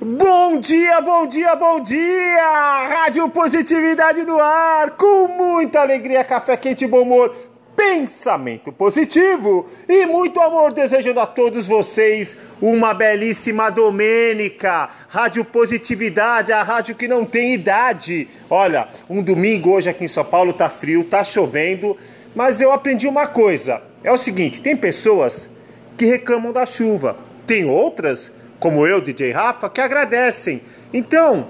Bom dia, bom dia, bom dia! Rádio Positividade no ar, com muita alegria, café quente e bom humor, pensamento positivo e muito amor, desejando a todos vocês uma belíssima domênica. Rádio Positividade, a rádio que não tem idade. Olha, um domingo hoje aqui em São Paulo tá frio, tá chovendo, mas eu aprendi uma coisa. É o seguinte, tem pessoas que reclamam da chuva, tem outras como eu, DJ Rafa, que agradecem. Então,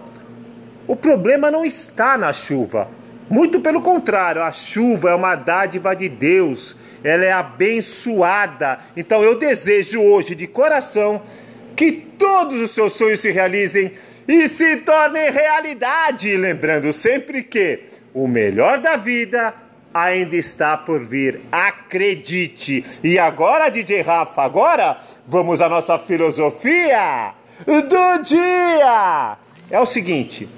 o problema não está na chuva. Muito pelo contrário, a chuva é uma dádiva de Deus, ela é abençoada. Então eu desejo hoje de coração que todos os seus sonhos se realizem e se tornem realidade. Lembrando sempre que o melhor da vida ainda está por vir. Acredite! E agora, DJ Rafa, agora vamos à nossa filosofia do dia! É o seguinte: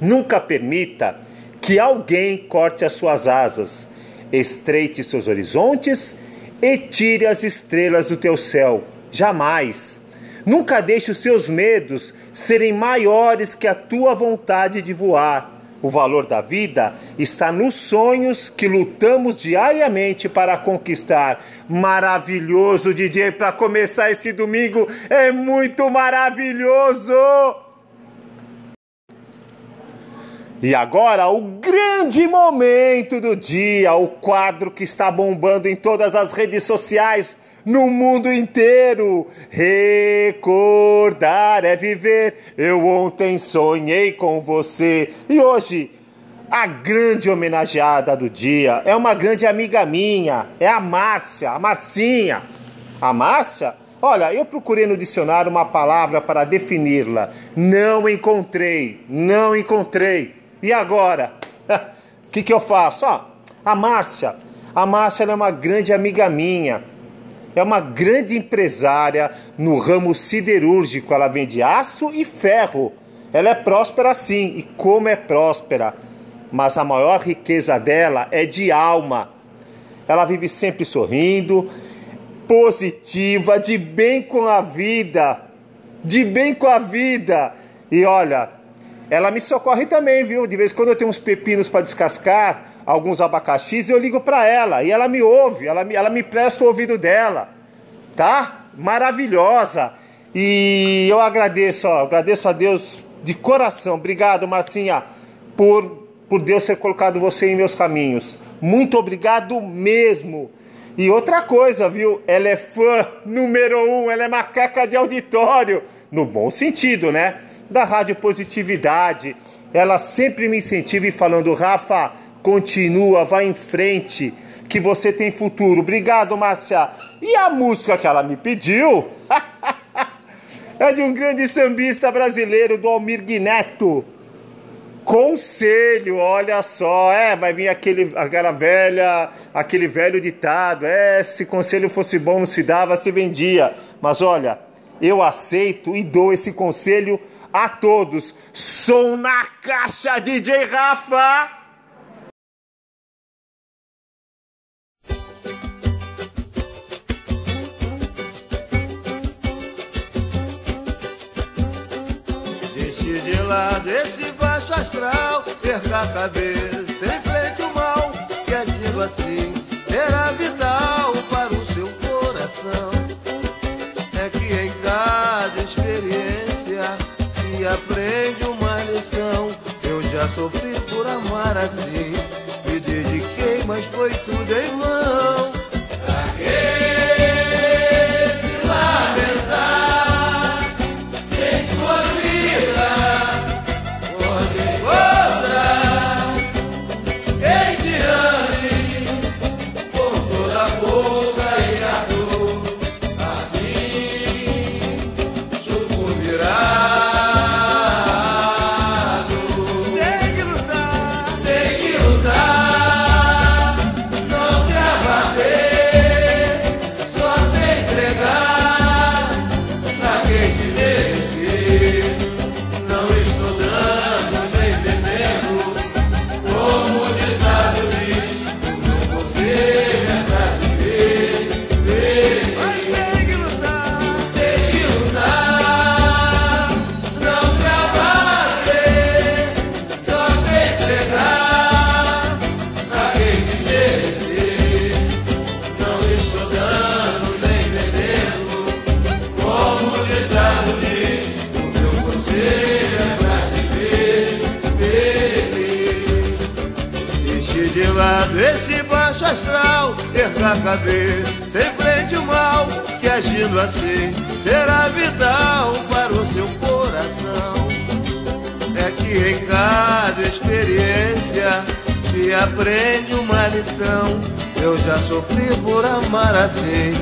nunca permita que alguém corte as suas asas, estreite seus horizontes e tire as estrelas do teu céu. Jamais! Nunca deixe os seus medos serem maiores que a tua vontade de voar. O valor da vida está nos sonhos que lutamos diariamente para conquistar. Maravilhoso, DJ, para começar esse domingo é muito maravilhoso! E agora o grande momento do dia, o quadro que está bombando em todas as redes sociais no mundo inteiro. Recordar é viver. Eu ontem sonhei com você e hoje a grande homenageada do dia é uma grande amiga minha, é a Márcia, a Marcinha. A Márcia? Olha, eu procurei no dicionário uma palavra para defini-la. Não encontrei, não encontrei. E agora? O que, que eu faço? Ó, a Márcia. A Márcia é uma grande amiga minha. É uma grande empresária no ramo siderúrgico. Ela vende aço e ferro. Ela é próspera sim. E como é próspera? Mas a maior riqueza dela é de alma. Ela vive sempre sorrindo, positiva, de bem com a vida. De bem com a vida. E olha, ela me socorre também, viu? De vez em quando eu tenho uns pepinos para descascar, alguns abacaxis, eu ligo para ela e ela me ouve, ela me, ela me presta o ouvido dela, tá? Maravilhosa. E eu agradeço, ó, agradeço a Deus de coração. Obrigado, Marcinha, por, por Deus ter colocado você em meus caminhos. Muito obrigado mesmo. E outra coisa, viu? Ela é fã número um, ela é macaca de auditório. No bom sentido, né? Da Rádio Positividade. Ela sempre me incentiva e falando, Rafa, continua, vai em frente, que você tem futuro. Obrigado, Márcia. E a música que ela me pediu é de um grande sambista brasileiro, do Almir Guineto. Conselho, olha só, é, vai vir aquele, aquela velha, aquele velho ditado, é, se conselho fosse bom não se dava, se vendia. Mas olha, eu aceito e dou esse conselho a todos. Som na caixa, DJ Rafa! De lado esse baixo astral, perca a cabeça, enfrente o mal, que agindo assim será vital para o seu coração. É que em cada experiência se aprende uma lição. Eu já sofri por amar assim, me dediquei, mas foi tudo em vão. Astral, perca a cabeça, o mal, que agindo assim será vital para o seu coração. É que em cada experiência se aprende uma lição. Eu já sofri por amar assim,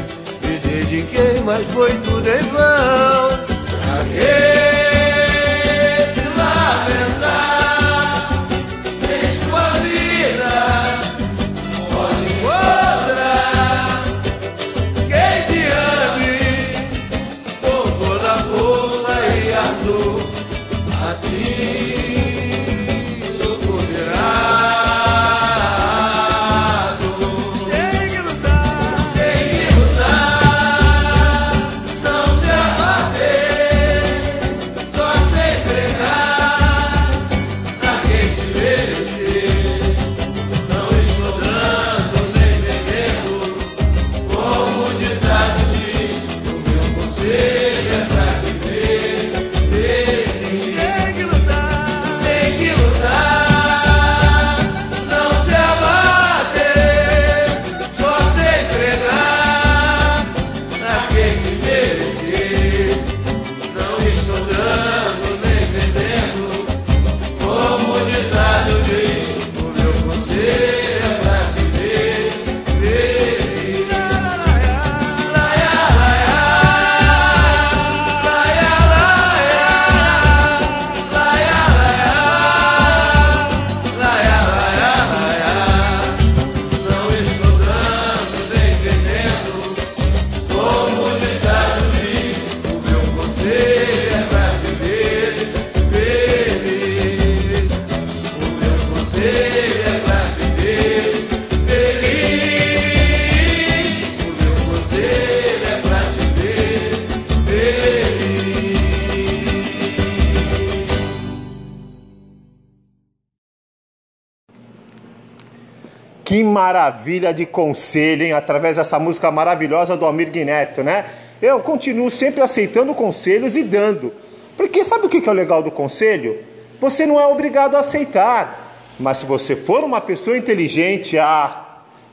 me dediquei, mas foi tudo em vão. Assim Que maravilha de conselho, hein? Através dessa música maravilhosa do Almir Neto, né? Eu continuo sempre aceitando conselhos e dando. Porque sabe o que que é o legal do conselho? Você não é obrigado a aceitar. Mas se você for uma pessoa inteligente, ah,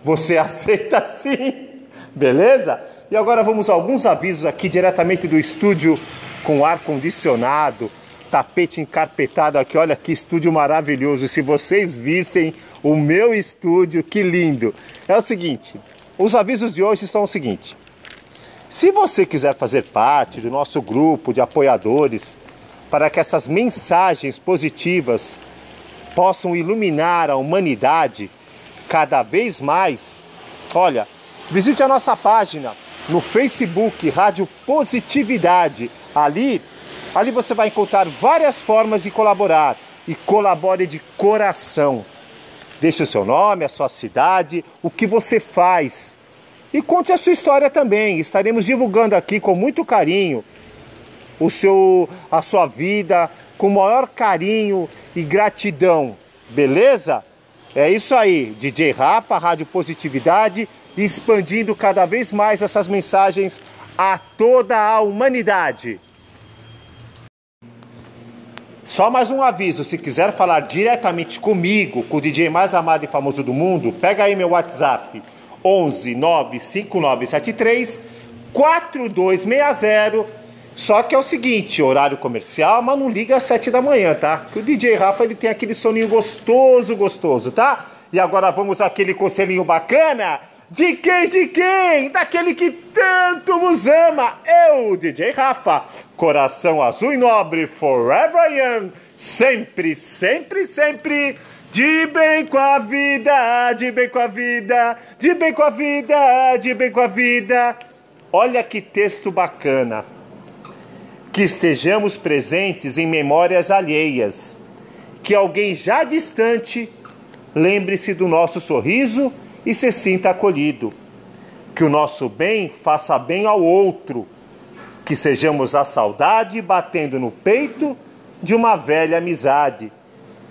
você aceita sim. Beleza? E agora vamos a alguns avisos aqui diretamente do estúdio com ar condicionado, tapete encarpetado aqui. Olha que estúdio maravilhoso. Se vocês vissem o meu estúdio, que lindo. É o seguinte, os avisos de hoje são o seguinte: se você quiser fazer parte do nosso grupo de apoiadores para que essas mensagens positivas possam iluminar a humanidade cada vez mais, olha, visite a nossa página no Facebook Rádio Positividade. Ali, ali você vai encontrar várias formas de colaborar e colabore de coração. Deixe o seu nome, a sua cidade, o que você faz. E conte a sua história também. Estaremos divulgando aqui com muito carinho o seu, a sua vida, com o maior carinho e gratidão. Beleza? É isso aí, DJ Rafa, Rádio Positividade, expandindo cada vez mais essas mensagens a toda a humanidade. Só mais um aviso, se quiser falar diretamente comigo, com o DJ mais amado e famoso do mundo, pega aí meu WhatsApp 11 95973 4260. Só que é o seguinte, horário comercial, mas não liga às 7 da manhã, tá? Que o DJ Rafa ele tem aquele soninho gostoso, gostoso, tá? E agora vamos àquele conselhinho bacana de quem, de quem? Daquele que tanto vos ama. Eu, DJ Rafa, coração azul e nobre, forever young, sempre, sempre, sempre. De bem com a vida, de bem com a vida, de bem com a vida, de bem com a vida. Olha que texto bacana. Que estejamos presentes em memórias alheias. Que alguém já distante lembre-se do nosso sorriso e se sinta acolhido. Que o nosso bem faça bem ao outro. Que sejamos a saudade batendo no peito de uma velha amizade.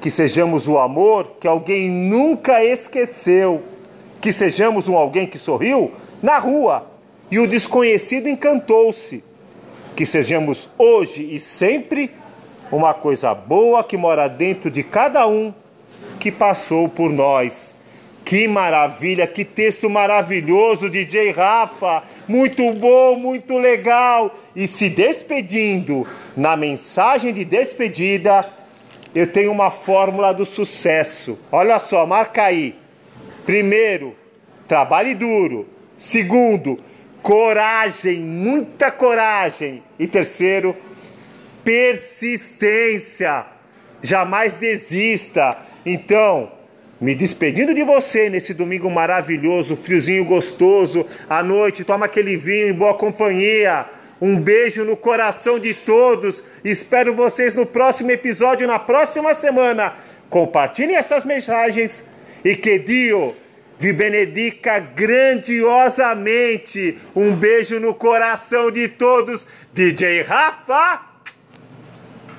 Que sejamos o amor que alguém nunca esqueceu. Que sejamos um alguém que sorriu na rua e o desconhecido encantou-se. Que sejamos hoje e sempre uma coisa boa que mora dentro de cada um que passou por nós Que maravilha, que texto maravilhoso, DJ Rafa. Muito bom, muito legal. E se despedindo, na mensagem de despedida, eu tenho uma fórmula do sucesso. Olha só, marca aí. Primeiro, trabalhe duro. Segundo, coragem, muita coragem. E terceiro, persistência. Jamais desista. Então, me despedindo de você nesse domingo maravilhoso, friozinho gostoso, à noite, toma aquele vinho em boa companhia. Um beijo no coração de todos. Espero vocês no próximo episódio, na próxima semana. Compartilhem essas mensagens e que Dio vi benedica grandiosamente. Um beijo no coração de todos. DJ Rafa